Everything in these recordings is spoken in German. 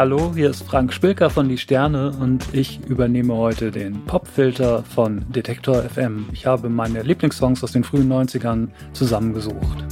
Hallo, hier ist Frank Spilker von Die Sterne und ich übernehme heute den Popfilter von Detektor FM. Ich habe meine Lieblingssongs aus den frühen 90ern zusammengesucht.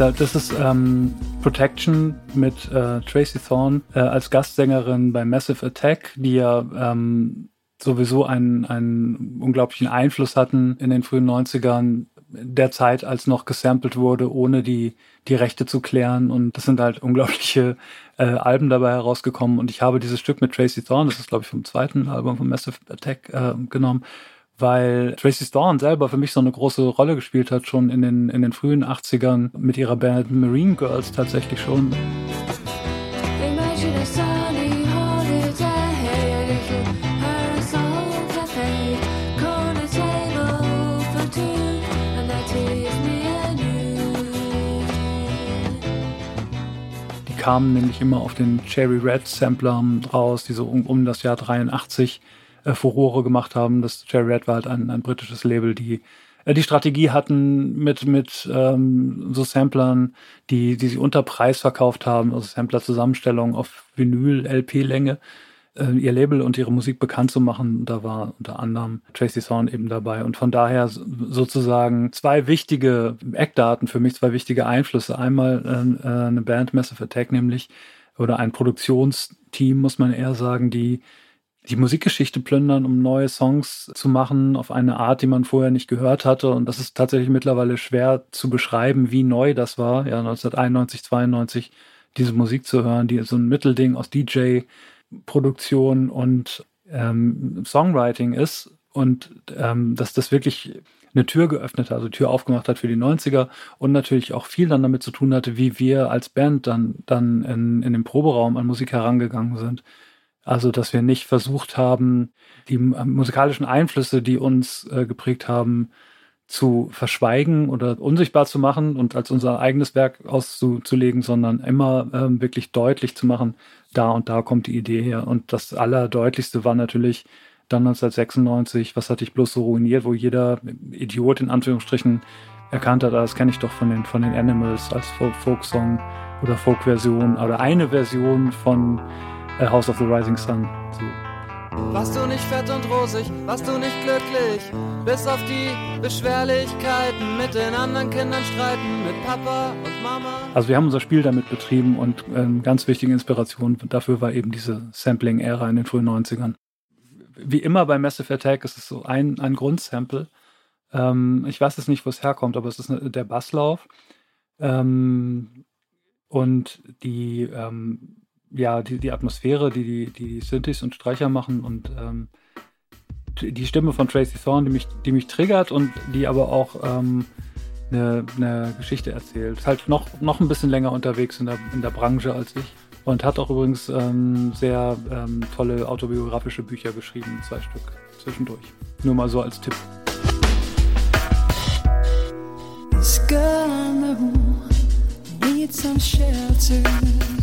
Das ist ähm, Protection mit äh, Tracy Thorn äh, als Gastsängerin bei Massive Attack, die ja ähm, sowieso einen, einen unglaublichen Einfluss hatten in den frühen 90ern, der Zeit, als noch gesampelt wurde, ohne die, die Rechte zu klären. Und das sind halt unglaubliche äh, Alben dabei herausgekommen. Und ich habe dieses Stück mit Tracy Thorn, das ist, glaube ich, vom zweiten Album von Massive Attack äh, genommen weil Tracy Storm selber für mich so eine große Rolle gespielt hat, schon in den, in den frühen 80ern mit ihrer Band Marine Girls tatsächlich schon. Die kamen nämlich immer auf den Cherry Red Samplern raus, die so um, um das Jahr 83 äh, Furore gemacht haben. Das Cherry Red war halt ein, ein britisches Label, die äh, die Strategie hatten mit mit ähm, so Samplern, die die sie unter Preis verkauft haben, also Sampler-Zusammenstellung auf Vinyl, LP-Länge, äh, ihr Label und ihre Musik bekannt zu machen. Da war unter anderem Tracy Thorn eben dabei und von daher sozusagen zwei wichtige Eckdaten für mich, zwei wichtige Einflüsse. Einmal äh, äh eine Band Massive Attack nämlich oder ein Produktionsteam muss man eher sagen, die die Musikgeschichte plündern, um neue Songs zu machen auf eine Art, die man vorher nicht gehört hatte. Und das ist tatsächlich mittlerweile schwer zu beschreiben, wie neu das war, ja, 1991, 92 diese Musik zu hören, die so ein Mittelding aus DJ-Produktion und ähm, Songwriting ist und ähm, dass das wirklich eine Tür geöffnet hat, also Tür aufgemacht hat für die 90er und natürlich auch viel dann damit zu tun hatte, wie wir als Band dann, dann in, in den Proberaum an Musik herangegangen sind. Also, dass wir nicht versucht haben, die musikalischen Einflüsse, die uns äh, geprägt haben, zu verschweigen oder unsichtbar zu machen und als unser eigenes Werk auszulegen, sondern immer ähm, wirklich deutlich zu machen, da und da kommt die Idee her. Und das Allerdeutlichste war natürlich dann 1996, was hatte ich bloß so ruiniert, wo jeder Idiot in Anführungsstrichen erkannt hat, ah, das kenne ich doch von den, von den Animals als Folksong oder Folkversion oder eine Version von äh, House of the Rising Sun zu. Warst du nicht fett und rosig, warst du nicht glücklich, bis auf die Beschwerlichkeiten mit den anderen Kindern streiten, mit Papa und Mama. Also wir haben unser Spiel damit betrieben und ähm, ganz wichtige Inspiration dafür war eben diese Sampling-Ära in den frühen 90ern. Wie immer bei Massive Attack ist es so ein, ein Grundsample. Ähm, ich weiß jetzt nicht, wo es herkommt, aber es ist eine, der Basslauf. Ähm, und die ähm, ja, die, die Atmosphäre, die die, die Synthes und Streicher machen und ähm, die Stimme von Tracy Thorn, die mich, die mich triggert und die aber auch ähm, eine, eine Geschichte erzählt. Ist halt noch, noch ein bisschen länger unterwegs in der, in der Branche als ich. Und hat auch übrigens ähm, sehr ähm, tolle autobiografische Bücher geschrieben, zwei Stück zwischendurch. Nur mal so als Tipp. This girl needs some shelter.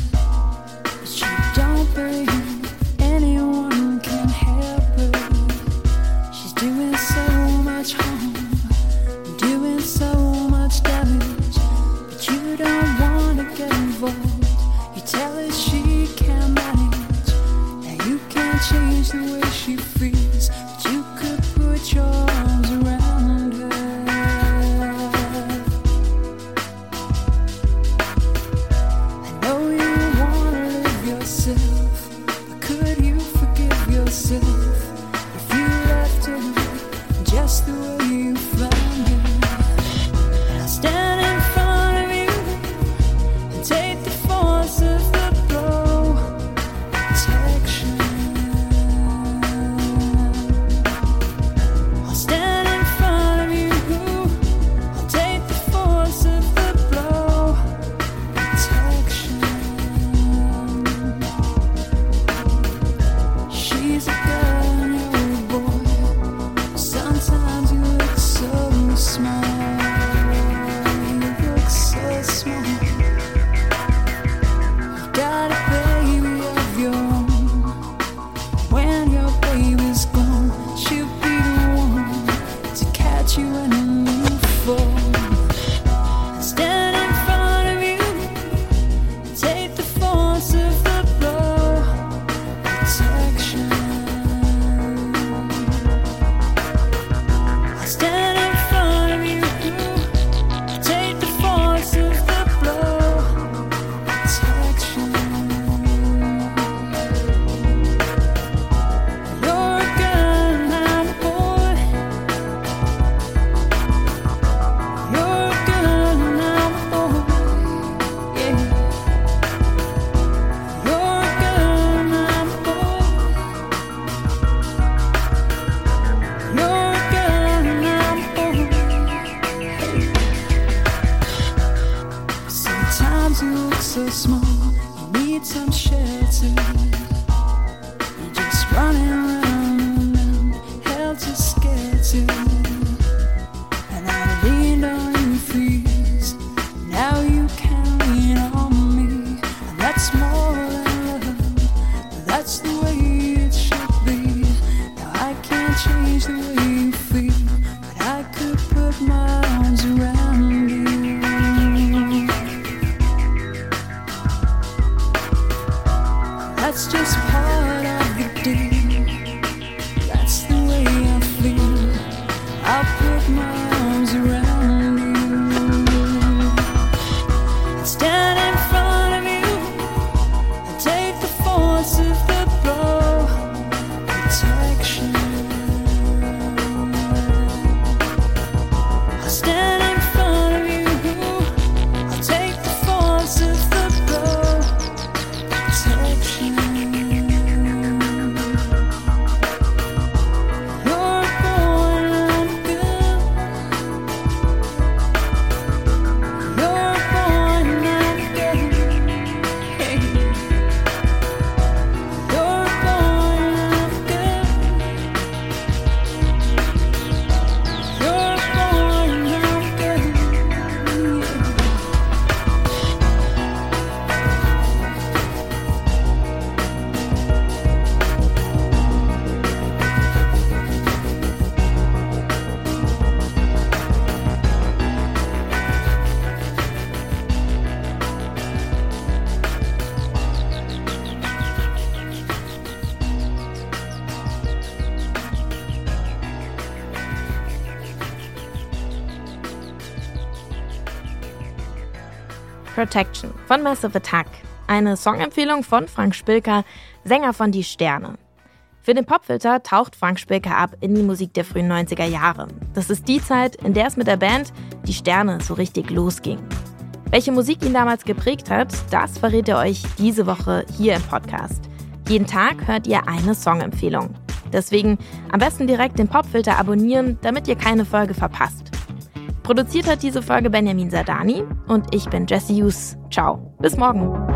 this power. Protection von Massive Attack. Eine Songempfehlung von Frank Spilker, Sänger von Die Sterne. Für den Popfilter taucht Frank Spilker ab in die Musik der frühen 90er Jahre. Das ist die Zeit, in der es mit der Band Die Sterne so richtig losging. Welche Musik ihn damals geprägt hat, das verrät er euch diese Woche hier im Podcast. Jeden Tag hört ihr eine Songempfehlung. Deswegen am besten direkt den Popfilter abonnieren, damit ihr keine Folge verpasst. Produziert hat diese Folge Benjamin Sardani und ich bin Jesse Hughes. Ciao, bis morgen.